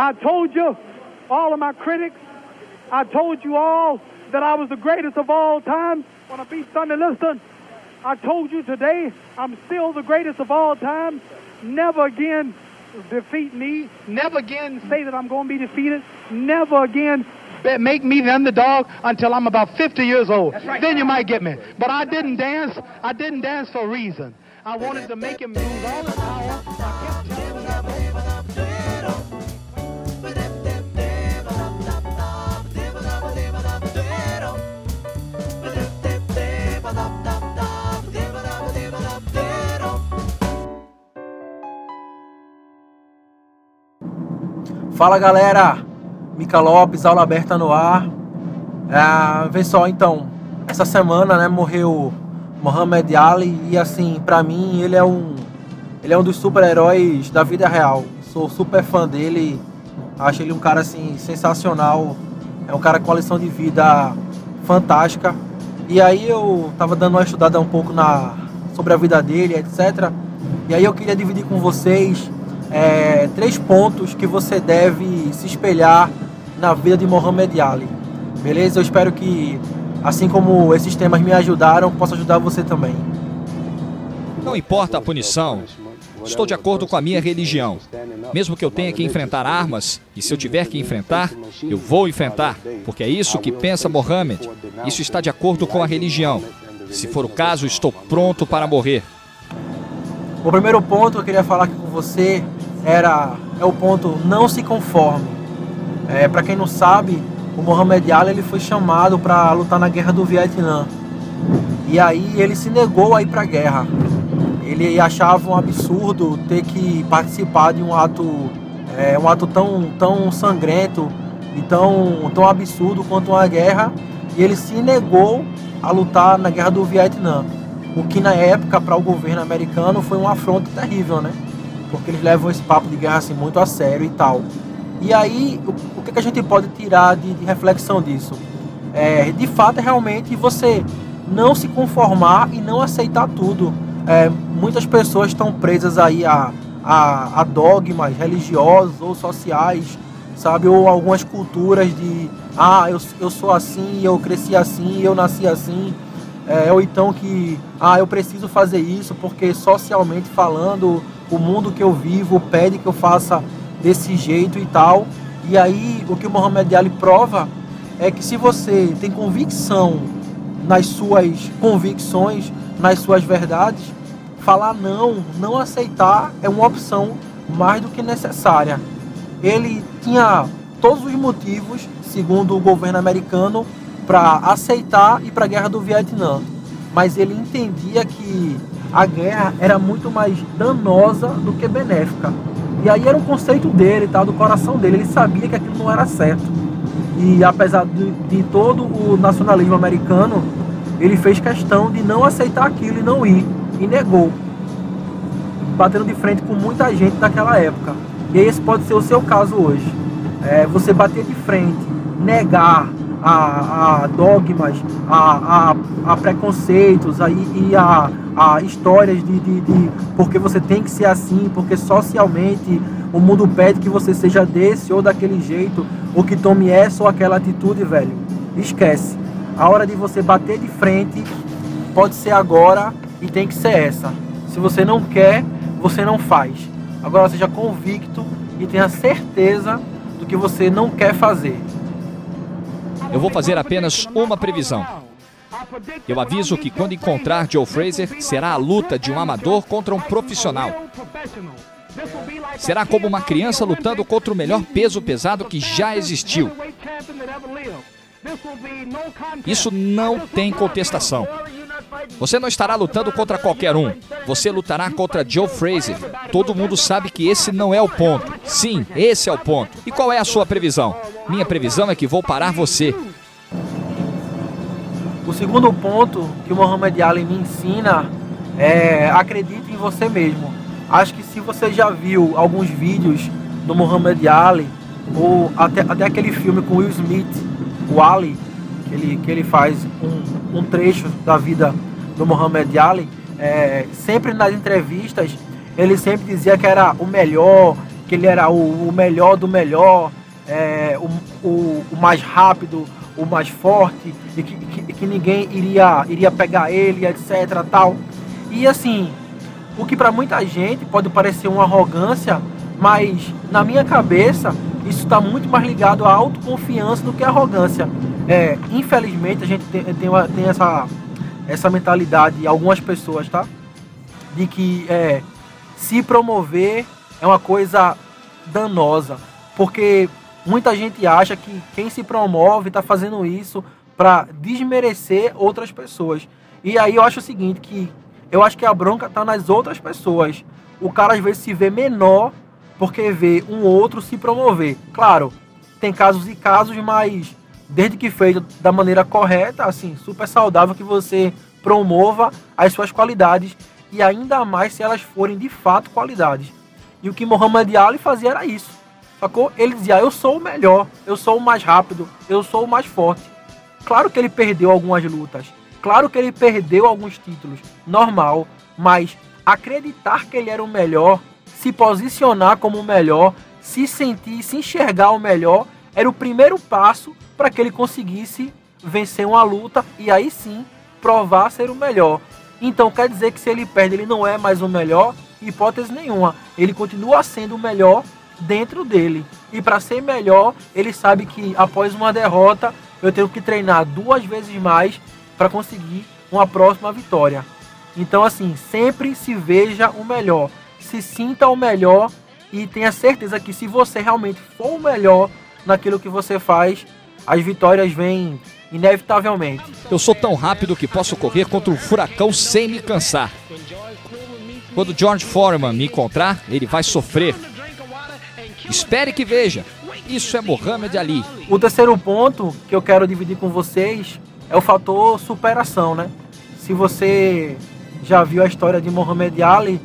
I told you, all of my critics, I told you all that I was the greatest of all time when I beat Sonny Liston. I told you today I'm still the greatest of all time. Never again defeat me. Never again say that I'm going to be defeated. Never again make me the underdog until I'm about 50 years old. Right. Then you might get me. But I didn't dance. I didn't dance for a reason. I wanted to make him lose all the power. Fala galera, Mica Lopes, aula aberta no ar. É, vê só, então, essa semana, né, morreu Muhammad Ali e assim, para mim ele é um ele é um dos super-heróis da vida real. Sou super fã dele, acho ele um cara assim sensacional. É um cara com uma lição de vida fantástica. E aí eu tava dando uma estudada um pouco na sobre a vida dele, etc. E aí eu queria dividir com vocês é, três pontos que você deve se espelhar na vida de Mohamed Ali. Beleza? Eu espero que, assim como esses temas me ajudaram, possa ajudar você também. Não importa a punição, estou de acordo com a minha religião. Mesmo que eu tenha que enfrentar armas, e se eu tiver que enfrentar, eu vou enfrentar, porque é isso que pensa Mohammed. Isso está de acordo com a religião. Se for o caso, estou pronto para morrer. O primeiro ponto que eu queria falar aqui com você era é o ponto não se conforme. É, para quem não sabe, o Muhammad Ali ele foi chamado para lutar na guerra do Vietnã. E aí ele se negou a ir para a guerra. Ele achava um absurdo ter que participar de um ato é, um ato tão, tão sangrento e tão, tão absurdo quanto uma guerra. E ele se negou a lutar na guerra do Vietnã. O que na época para o governo americano foi um afronto terrível, né? Porque eles levam esse papo de guerra assim muito a sério e tal. E aí, o, o que, que a gente pode tirar de, de reflexão disso? É, de fato, é realmente você não se conformar e não aceitar tudo. É, muitas pessoas estão presas aí a, a, a, dogmas religiosos ou sociais, sabe? Ou algumas culturas de, ah, eu, eu sou assim, eu cresci assim, eu nasci assim é, ou então que ah, eu preciso fazer isso porque socialmente falando o mundo que eu vivo pede que eu faça desse jeito e tal. E aí o que o Mohamed Ali prova é que se você tem convicção nas suas convicções, nas suas verdades, falar não, não aceitar é uma opção mais do que necessária. Ele tinha todos os motivos, segundo o governo americano, para aceitar ir para a guerra do Vietnã. Mas ele entendia que a guerra era muito mais danosa do que benéfica. E aí era um conceito dele, tá, do coração dele. Ele sabia que aquilo não era certo. E apesar de, de todo o nacionalismo americano, ele fez questão de não aceitar aquilo e não ir. E negou. Batendo de frente com muita gente naquela época. E esse pode ser o seu caso hoje. É, você bater de frente, negar, a, a dogmas, a, a, a, preconceitos a, e a, a histórias de, de, de porque você tem que ser assim, porque socialmente o mundo pede que você seja desse ou daquele jeito, ou que tome essa ou aquela atitude, velho. Esquece. A hora de você bater de frente pode ser agora e tem que ser essa. Se você não quer, você não faz. Agora seja convicto e tenha certeza do que você não quer fazer. Eu vou fazer apenas uma previsão. Eu aviso que quando encontrar Joe Fraser, será a luta de um amador contra um profissional. Será como uma criança lutando contra o melhor peso pesado que já existiu. Isso não tem contestação. Você não estará lutando contra qualquer um. Você lutará contra Joe Fraser. Todo mundo sabe que esse não é o ponto. Sim, esse é o ponto. E qual é a sua previsão? Minha previsão é que vou parar você. O segundo ponto que o Muhammad Ali me ensina é acredite em você mesmo. Acho que se você já viu alguns vídeos do Muhammad Ali, ou até, até aquele filme com Will Smith, o Ali, que ele, que ele faz um, um trecho da vida do Muhammad Ali, é, sempre nas entrevistas ele sempre dizia que era o melhor, que ele era o, o melhor do melhor, é, o, o, o, mais rápido, o mais forte, e que, que, que, ninguém iria, iria pegar ele, etc. tal. E assim, o que para muita gente pode parecer uma arrogância, mas na minha cabeça isso está muito mais ligado à autoconfiança do que à arrogância. É, infelizmente a gente tem, tem, tem essa, essa mentalidade, algumas pessoas, tá? De que é, se promover é uma coisa danosa. Porque muita gente acha que quem se promove está fazendo isso para desmerecer outras pessoas. E aí eu acho o seguinte, que eu acho que a bronca está nas outras pessoas. O cara às vezes se vê menor porque vê um outro se promover. Claro, tem casos e casos, mas desde que feito da maneira correta, assim, super saudável que você promova as suas qualidades e ainda mais se elas forem de fato qualidades. E o que Muhammad Ali fazia era isso. Sacou? Ele dizia: Eu sou o melhor, eu sou o mais rápido, eu sou o mais forte. Claro que ele perdeu algumas lutas, claro que ele perdeu alguns títulos, normal, mas acreditar que ele era o melhor, se posicionar como o melhor, se sentir, se enxergar o melhor, era o primeiro passo para que ele conseguisse vencer uma luta e aí sim provar ser o melhor. Então quer dizer que se ele perde, ele não é mais o melhor? Hipótese nenhuma. Ele continua sendo o melhor dentro dele. E para ser melhor, ele sabe que após uma derrota, eu tenho que treinar duas vezes mais para conseguir uma próxima vitória. Então, assim, sempre se veja o melhor, se sinta o melhor e tenha certeza que se você realmente for o melhor naquilo que você faz, as vitórias vêm inevitavelmente. Eu sou tão rápido que posso correr contra um furacão sem me cansar. Quando George Foreman me encontrar, ele vai sofrer. Espere que veja. Isso é Muhammad Ali. O terceiro ponto que eu quero dividir com vocês é o fator superação, né? Se você já viu a história de Muhammad Ali,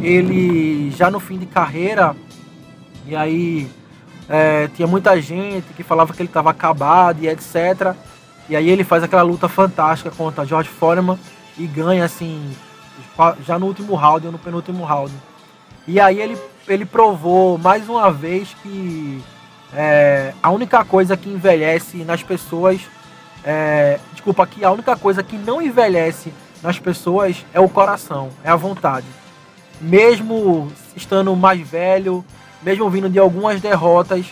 ele já no fim de carreira, e aí é, tinha muita gente que falava que ele estava acabado e etc. E aí ele faz aquela luta fantástica contra George Foreman e ganha assim, já no último round ou no penúltimo round. E aí ele, ele provou mais uma vez que é, a única coisa que envelhece nas pessoas. É, desculpa, que a única coisa que não envelhece nas pessoas é o coração, é a vontade. Mesmo estando mais velho, mesmo vindo de algumas derrotas,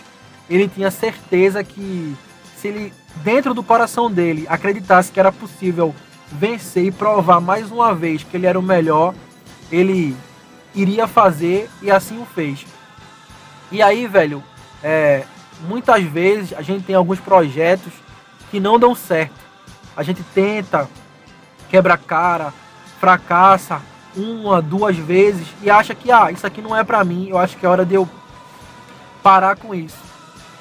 ele tinha certeza que se ele dentro do coração dele acreditasse que era possível vencer e provar mais uma vez que ele era o melhor, ele iria fazer e assim o fez. E aí, velho, é, muitas vezes a gente tem alguns projetos que não dão certo. A gente tenta, quebra cara, fracassa uma, duas vezes e acha que ah, isso aqui não é para mim, eu acho que é hora de eu parar com isso.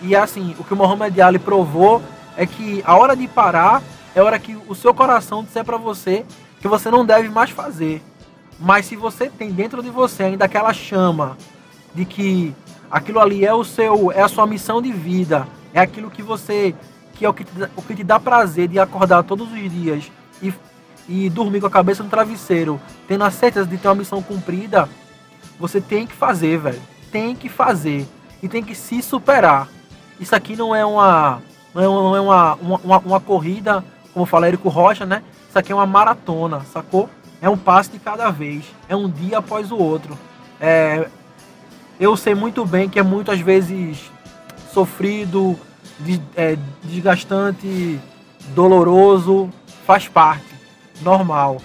E assim, o que o Muhammad Ali provou é que a hora de parar é a hora que o seu coração disser para você que você não deve mais fazer. Mas se você tem dentro de você ainda aquela chama de que aquilo ali é o seu, é a sua missão de vida, é aquilo que você que é o que te, o que te dá prazer de acordar todos os dias e, e dormir com a cabeça no travesseiro, tendo a certeza de ter uma missão cumprida, você tem que fazer, velho. Tem que fazer e tem que se superar. Isso aqui não é uma não é uma, uma, uma, uma corrida, como fala Érico Rocha, né? Isso aqui é uma maratona, sacou? É um passo de cada vez, é um dia após o outro. É, eu sei muito bem que é muitas vezes sofrido, é, desgastante, doloroso, faz parte, normal.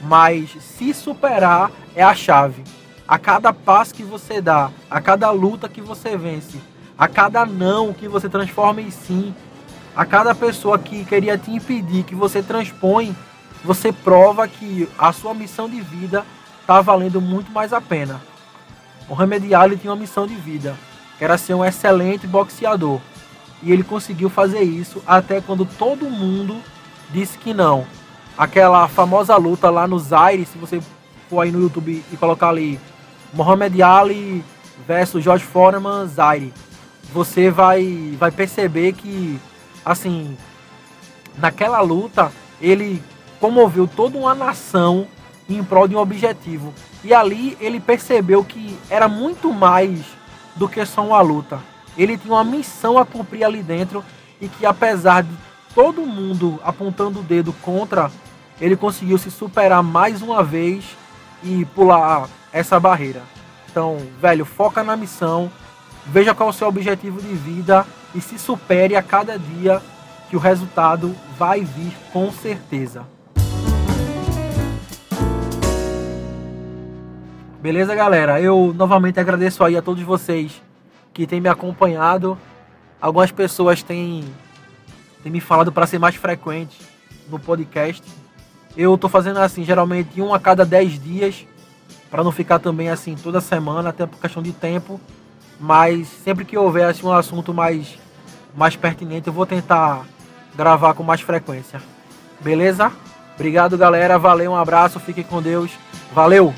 Mas se superar é a chave. A cada passo que você dá, a cada luta que você vence, a cada não que você transforma em sim, a cada pessoa que queria te impedir, que você transpõe, você prova que a sua missão de vida está valendo muito mais a pena. Mohamed Ali tinha uma missão de vida, que era ser um excelente boxeador. E ele conseguiu fazer isso até quando todo mundo disse que não. Aquela famosa luta lá no Zaire, se você for aí no YouTube e colocar ali Mohamed Ali versus George Foreman Zaire, você vai, vai perceber que assim, naquela luta, ele comoveu toda uma nação em prol de um objetivo. E ali ele percebeu que era muito mais do que só uma luta. Ele tinha uma missão a cumprir ali dentro e que apesar de todo mundo apontando o dedo contra, ele conseguiu se superar mais uma vez e pular essa barreira. Então, velho, foca na missão, veja qual é o seu objetivo de vida e se supere a cada dia que o resultado vai vir com certeza. Beleza, galera? Eu novamente agradeço aí a todos vocês que têm me acompanhado. Algumas pessoas têm, têm me falado para ser mais frequente no podcast. Eu tô fazendo assim, geralmente um a cada 10 dias, para não ficar também assim toda semana, até por questão de tempo. Mas sempre que houver assim, um assunto mais, mais pertinente, eu vou tentar gravar com mais frequência. Beleza? Obrigado, galera. Valeu, um abraço, fiquem com Deus. Valeu!